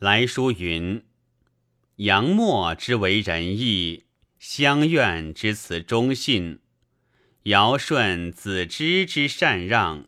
来书云：“杨墨之为仁义，乡愿之辞忠信，尧舜子之之禅让，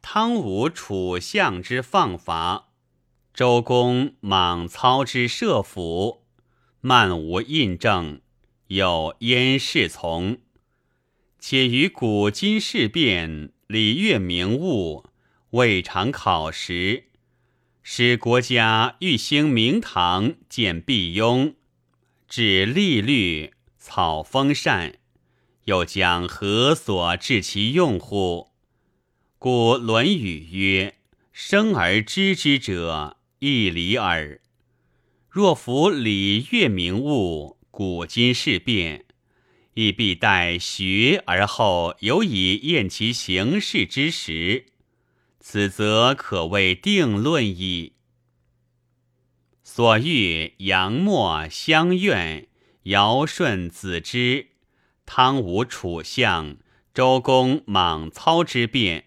汤武楚相之放伐，周公莽操之设府，漫无印证，有焉侍从。且于古今事变，礼乐名物。”未尝考实，使国家欲兴明堂，建辟雍，治利律，草丰善，又将何所治其用乎？故《论语》曰：“生而知之者，亦礼耳。”若夫礼乐名物，古今事变，亦必待学而后有以验其行事之时。此则可谓定论矣。所欲杨墨、相愿、尧舜、子之、汤武、楚相、周公、莽操之变，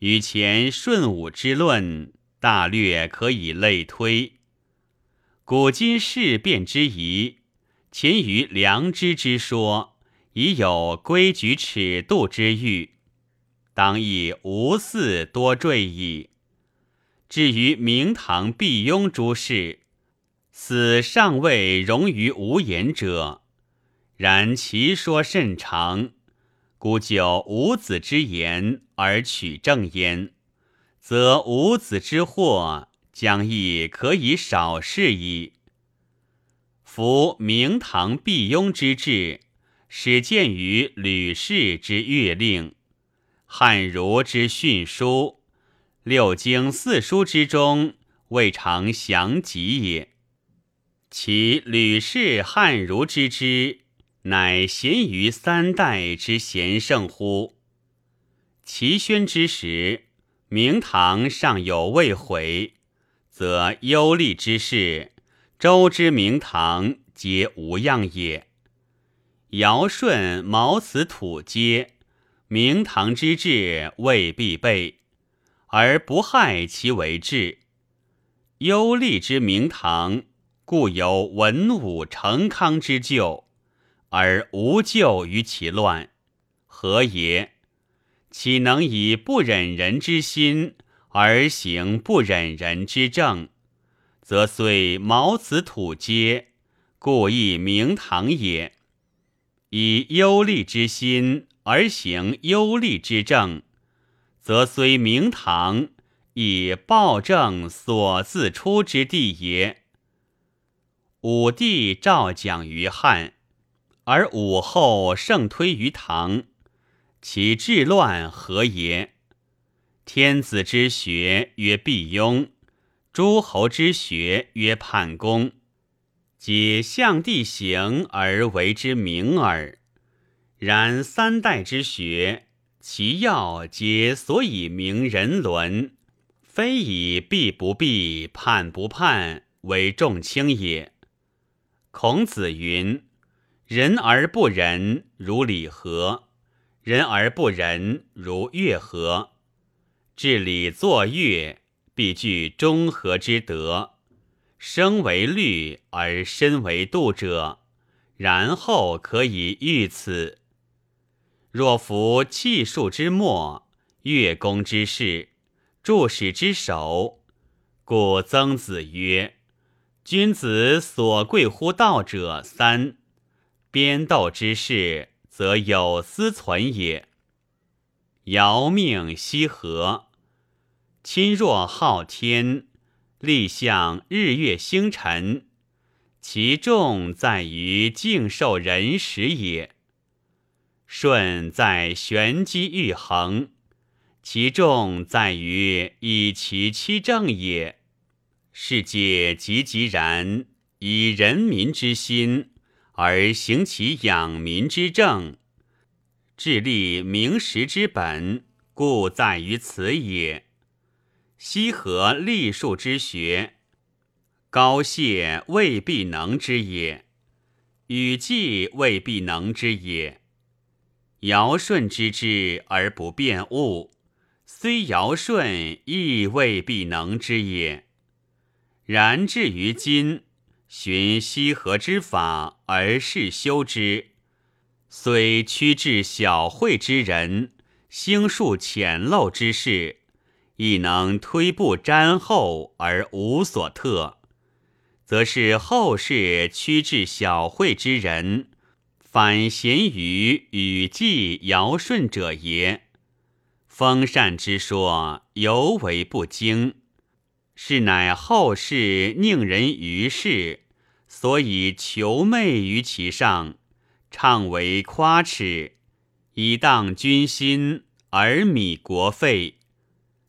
与前舜武之论，大略可以类推。古今事变之疑，前于良知之说，已有规矩尺度之欲。当亦无似多赘矣。至于明堂辟雍诸事，此尚未容于无言者。然其说甚长，故就五子之言而取正焉，则五子之祸将亦可以少事矣。夫明堂辟雍之志，始见于吕氏之月令。汉儒之训书，六经四书之中，未尝详极也。其吕氏汉儒之知，乃贤于三代之贤圣乎？齐宣之时，明堂尚有未毁，则忧厉之事，周之明堂皆无恙也。尧舜毛子土阶。明堂之治未必备，而不害其为治；忧利之明堂，故有文武成康之救，而无救于其乱，何也？岂能以不忍人之心而行不忍人之政？则虽毛子土阶，故亦明堂也。以忧利之心。而行忧厉之政，则虽明堂，以暴政所自出之地也。武帝诏讲于汉，而武后盛推于唐，其治乱何也？天子之学曰辟雍，诸侯之学曰叛公，皆象地行而为之明耳。然三代之学，其要皆所以明人伦，非以必不必、判不判为重轻也。孔子云：“人而不仁，如礼和；人而不仁，如乐和。治理作乐，必具中和之德，生为律而身为度者，然后可以御此。”若服气数之末，乐工之事，助使之首，故曾子曰：“君子所贵乎道者三：编斗之事，则有司存也。尧命羲和，亲若昊天，立象日月星辰，其重在于敬受人时也。”舜在玄机玉衡，其重在于以其七正也。世界极极然，以人民之心而行其养民之政，致立明时之本，故在于此也。羲和立数之学，高谢未必能之也，禹季未必能之也。尧舜之治而不变物，虽尧舜亦未必能之也。然至于今，循西河之法而事修之，虽屈至小惠之人，兴数浅陋之事，亦能推步瞻后而无所特，则是后世屈至小惠之人。反贤于语记尧舜者也，封禅之说尤为不精，是乃后世宁人于世，所以求媚于其上，倡为夸耻，以荡君心而靡国废，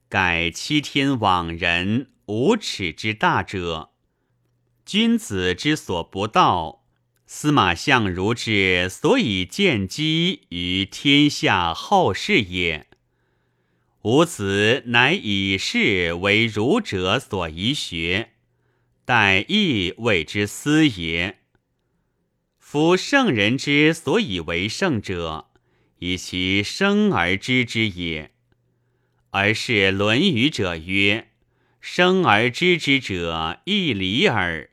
改欺天罔人，无耻之大者，君子之所不道。司马相如之所以见机于天下后世也，吾子乃以事为儒者所宜学，待亦谓之思也。夫圣人之所以为圣者，以其生而知之也。而是《论语》者曰：“生而知之者，亦礼耳。”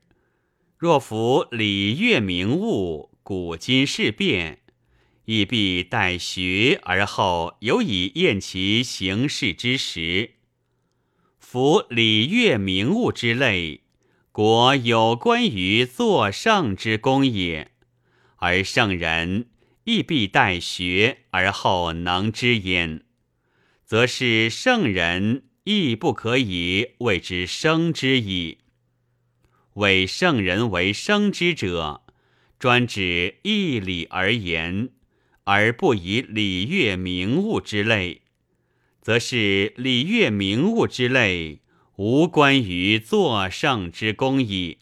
若夫礼乐名物，古今事变，亦必待学而后有以验其行事之实。夫礼乐名物之类，国有关于作圣之功也，而圣人亦必待学而后能知焉，则是圣人亦不可以谓之生之矣。为圣人为生之者，专指义理而言，而不以礼乐名物之类，则是礼乐名物之类无关于作圣之功矣。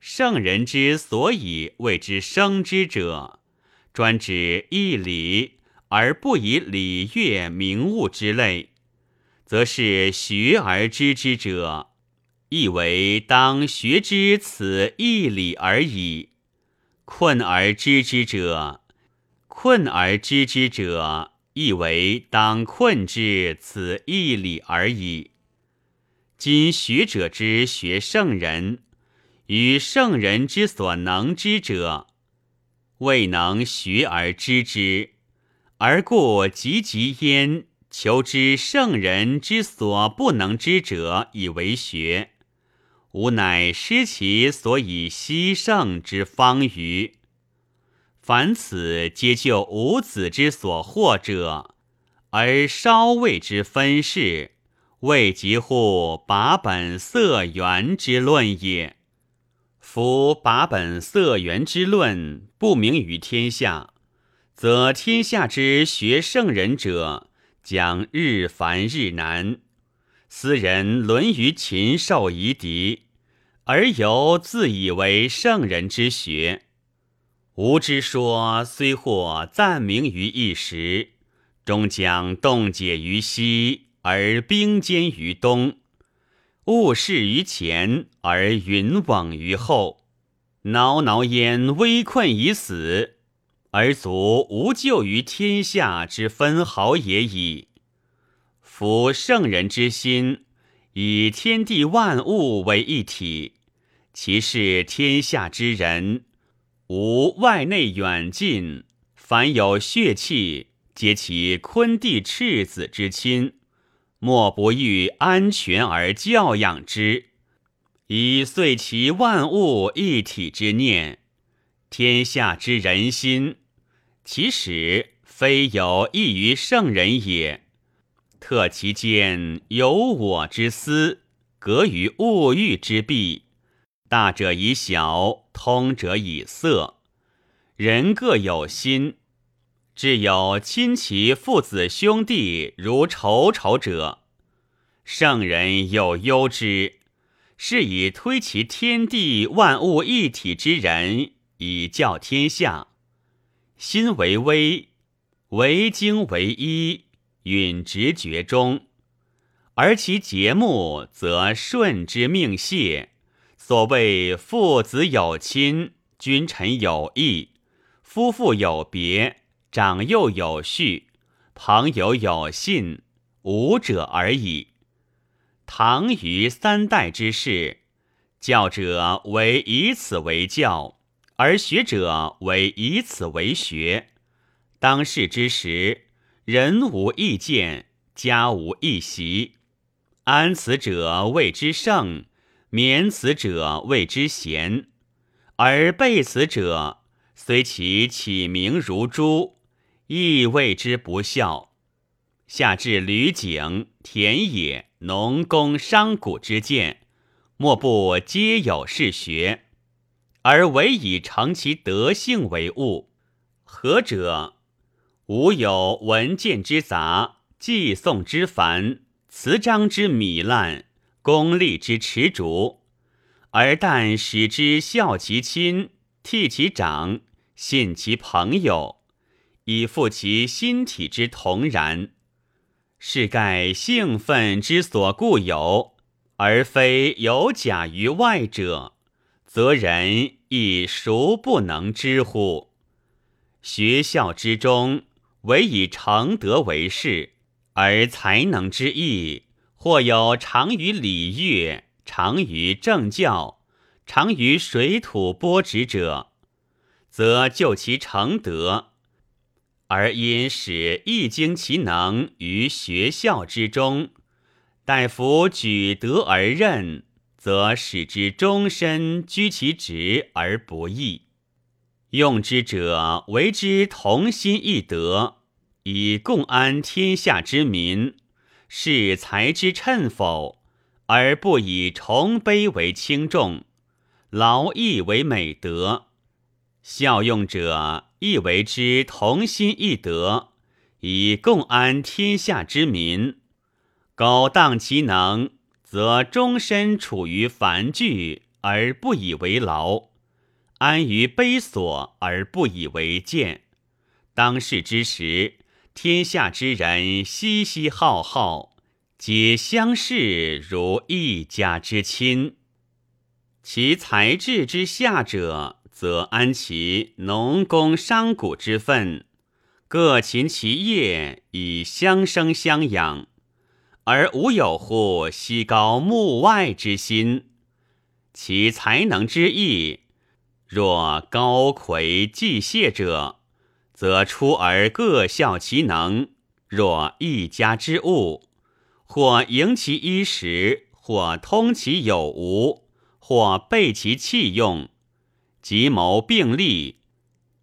圣人之所以谓之生之者，专指义理而不以礼乐名物之类，则是学而知之者。亦为当学之此义理而已。困而知之者，困而知之者，亦为当困之此义理而已。今学者之学圣人，与圣人之所能知者，未能学而知之，而故汲汲焉求知圣人之所不能知者，以为学。吾乃失其所以希圣之方于。凡此皆就吾子之所获者，而稍谓之分事，未及乎把本色缘之论也。夫把本色缘之论不明于天下，则天下之学圣人者将日繁日难。斯人沦于禽兽夷狄。而犹自以为圣人之学，吾之说虽获赞名于一时，终将冻结于西，而冰坚于东；物事于前，而云往于后。挠挠焉危困已死，而足无救于天下之分毫也矣。夫圣人之心，以天地万物为一体。其是天下之人，无外内远近，凡有血气，皆其坤地赤子之亲，莫不欲安全而教养之，以遂其万物一体之念。天下之人心，其始非有异于圣人也，特其间有我之私，隔于物欲之弊。大者以小，通者以色，人各有心。至有亲其父子兄弟如仇仇者，圣人有忧之，是以推其天地万物一体之人，以教天下。心为微，为精为一，允直觉中，而其节目则顺之命谢。所谓父子有亲，君臣有义，夫妇有别，长幼有序，朋友有信，五者而已。唐虞三代之事，教者为以此为教，而学者为以此为学。当世之时，人无异见，家无异习。安此者谓之圣，免此者谓之贤。而背此者，虽其起名如珠，亦谓之不孝。下至旅景、田野、农工、商贾之见，莫不皆有是学，而唯以成其德性为务。何者？吾有文见之杂，寄诵之繁，词章之糜烂，功利之迟拙，而但使之孝其亲，悌其长，信其朋友，以复其心体之同然，是盖兴奋之所固有，而非有假于外者，则人亦孰不能知乎？学校之中。唯以成德为事，而才能之意，或有长于礼乐，长于政教，长于水土播植者，则就其成德，而因使一经其能于学校之中，待夫举德而任，则使之终身居其职而不易。用之者为之同心一德，以共安天下之民，是才之称否？而不以崇卑为轻重，劳逸为美德。效用者亦为之同心一德，以共安天下之民。苟当其能，则终身处于繁具而不以为劳。安于卑所而不以为贱，当世之时，天下之人熙熙浩浩，皆相视如一家之亲。其才智之下者，则安其农工商贾之分，各勤其业，以相生相养，而无有乎西高目外之心。其才能之意。若高魁既谢者，则出而各效其能；若一家之物，或营其衣食，或通其有无，或备其器用，即谋并立，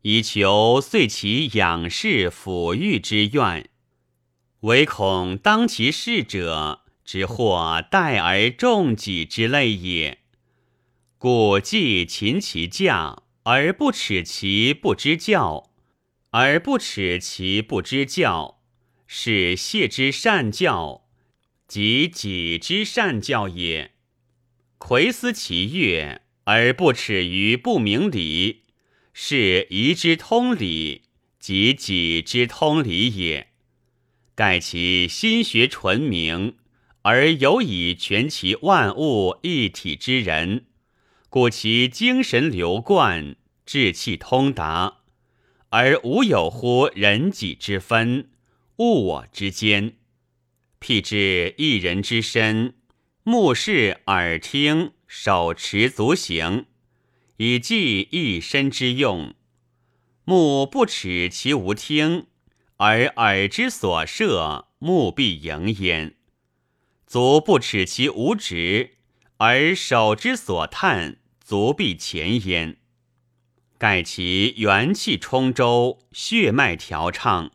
以求遂其养士抚育之愿。唯恐当其事者，之或待而重己之类也。故既勤其将，而不耻其不知教；而不耻其不知教，是谢之善教，即己之善教也。魁思其乐，而不耻于不明理，是夷之通理，即己之通理也。盖其心学纯明，而有以全其万物一体之人。故其精神流贯，志气通达，而无有乎人己之分，物我之间。譬之一人之身，目视、耳听、手持、足行，以济一身之用。目不耻其无听，而耳之所摄，目必盈焉；足不耻其无执，而手之所探。足必前焉，盖其元气充周，血脉调畅，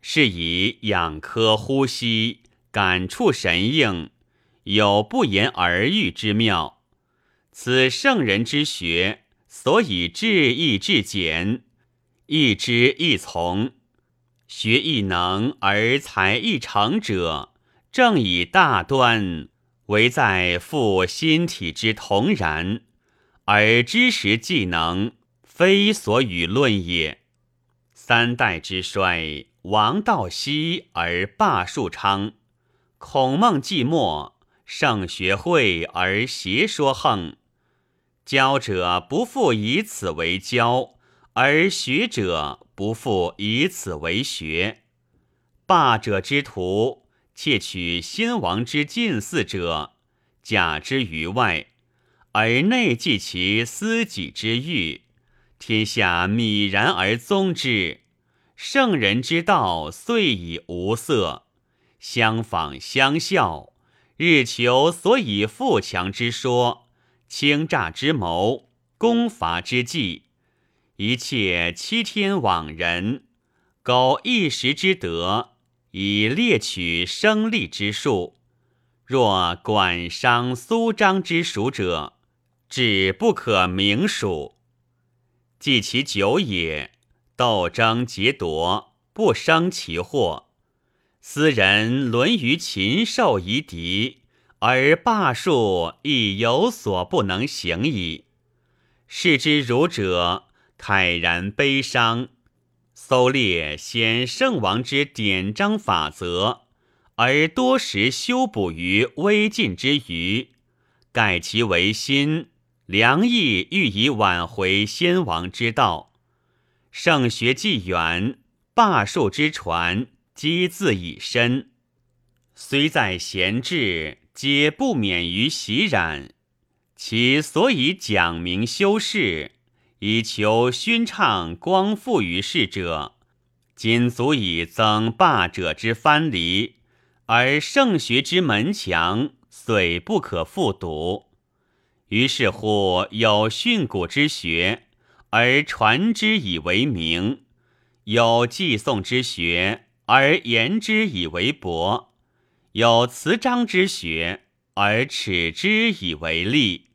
是以养科呼吸，感触神应，有不言而喻之妙。此圣人之学，所以至易至简，易之易从，学亦能而才亦成者，正以大端，唯在复心体之同然。而知识技能，非所与论也。三代之衰，王道息而霸树昌；孔孟寂寞，圣学会而邪说横。教者不复以此为教，而学者不复以此为学。霸者之徒，窃取先王之近似者，假之于外，而内记其私己之欲，天下泯然而宗之。圣人之道，遂已无色，相仿相效，日求所以富强之说，轻诈之谋，攻伐之计，一切欺天罔人，苟一时之德，以猎取生利之术。若管商苏张之属者，只不可名数。计其久也。斗争劫夺，不生其祸。斯人沦于禽兽夷狄，而霸术亦有所不能行矣。视之儒者，慨然悲伤。搜猎先圣王之典章法则，而多时修补于微尽之余，改其为新，良意欲以挽回先王之道。圣学既远，霸术之传积自以深。虽在闲置，皆不免于习染。其所以讲明修饰，以求熏畅光复于世者，仅足以增霸者之藩篱，而圣学之门墙虽不可复堵。于是乎有训诂之学。而传之以为名，有寄诵之学，而言之以为博；有辞章之学，而耻之以为利。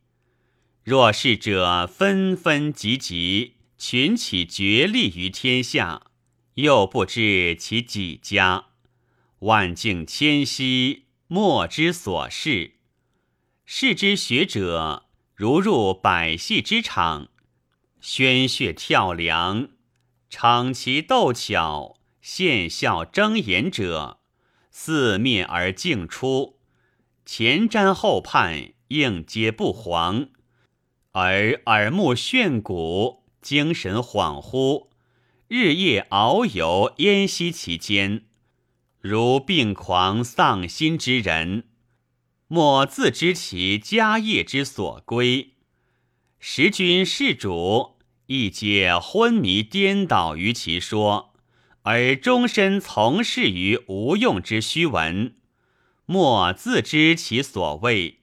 若是者纷纷集集，群起绝利于天下，又不知其几家。万境迁徙，莫之所事。是之学者，如入百戏之场。喧血跳梁，场其斗巧，现笑争言者，四面而竞出，前瞻后盼，应接不黄，而耳目眩骨，精神恍惚，日夜遨游烟息其间，如病狂丧心之人，莫自知其家业之所归。时君事主。亦皆昏迷颠倒于其说，而终身从事于无用之虚文，莫自知其所谓。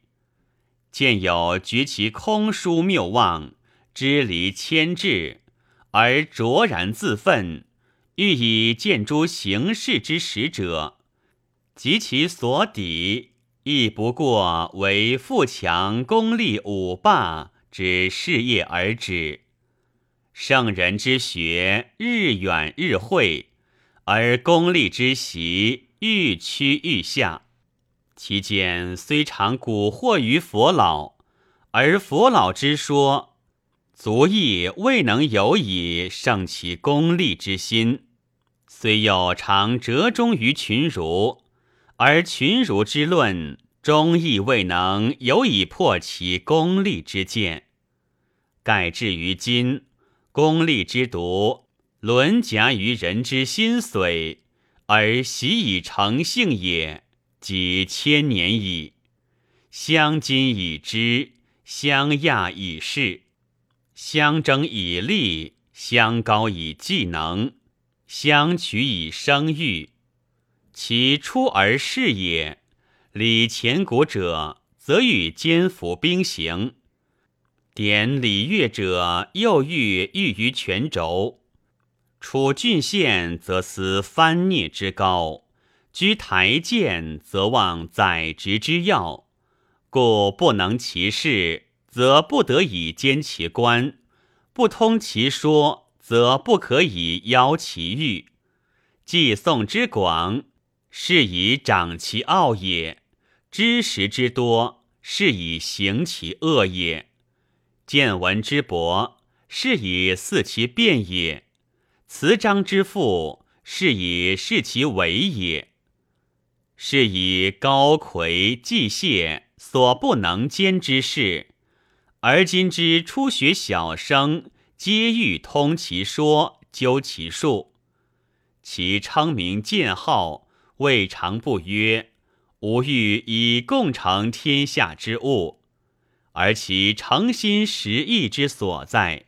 见有举其空疏谬妄，支离牵制，而卓然自愤，欲以见诸行事之实者，及其所抵，亦不过为富强功利武霸之事业而止。圣人之学日远日晦，而功利之习愈趋愈下。其间虽常蛊惑于佛老，而佛老之说，足亦未能有以胜其功利之心。虽有常折中于群儒，而群儒之论，终亦未能有以破其功利之见。盖至于今。功利之毒，沦夹于人之心髓，而习以成性也，即千年矣。相今已知，相亚以事，相争以利，相高以技能，相取以声誉。其出而事也。礼前古者，则与肩负兵行。典礼乐者，又欲欲于泉轴；处郡县，则思藩孽之高；居台谏，则望宰职之要。故不能其事，则不得以兼其官；不通其说，则不可以邀其欲。寄送之广，是以长其傲也；知识之多，是以行其恶也。见闻之博，是以似其变也；辞章之富，是以视其为也。是以高魁季谢所不能兼之事，而今之初学小生，皆欲通其说，究其术。其称名见号，未尝不曰：吾欲以共成天下之物，而其诚心实意之所在，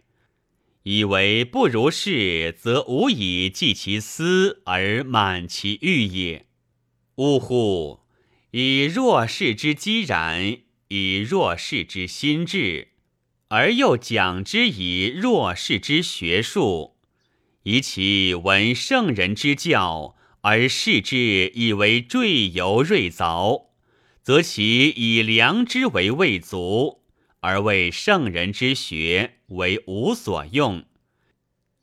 以为不如是，则无以济其私而满其欲也。呜呼！以弱势之激然，以弱势之心智，而又讲之以弱势之学术，以其闻圣人之教。而视之以为坠游锐凿，则其以良知为未足，而为圣人之学为无所用，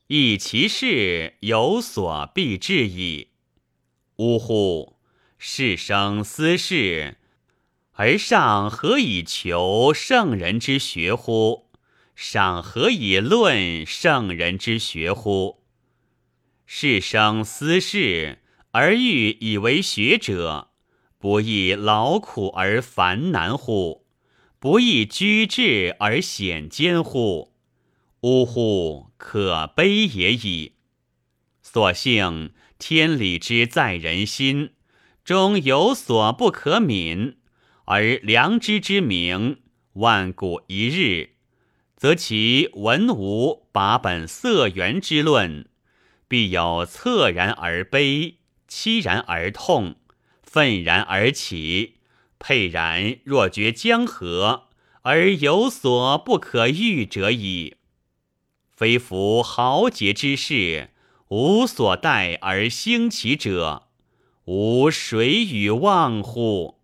以其事有所必至矣。呜呼！是生思事，而上何以求圣人之学乎？上何以论圣人之学乎？是生思事。而欲以为学者，不亦劳苦而烦难乎？不亦居志而险艰乎？呜呼，可悲也已！所幸天理之在人心，终有所不可泯；而良知之名，万古一日，则其文无把本色源之论，必有恻然而悲。凄然而痛，愤然而起，沛然若绝江河，而有所不可遇者矣。非夫豪杰之士，无所待而兴起者，吾谁与望乎？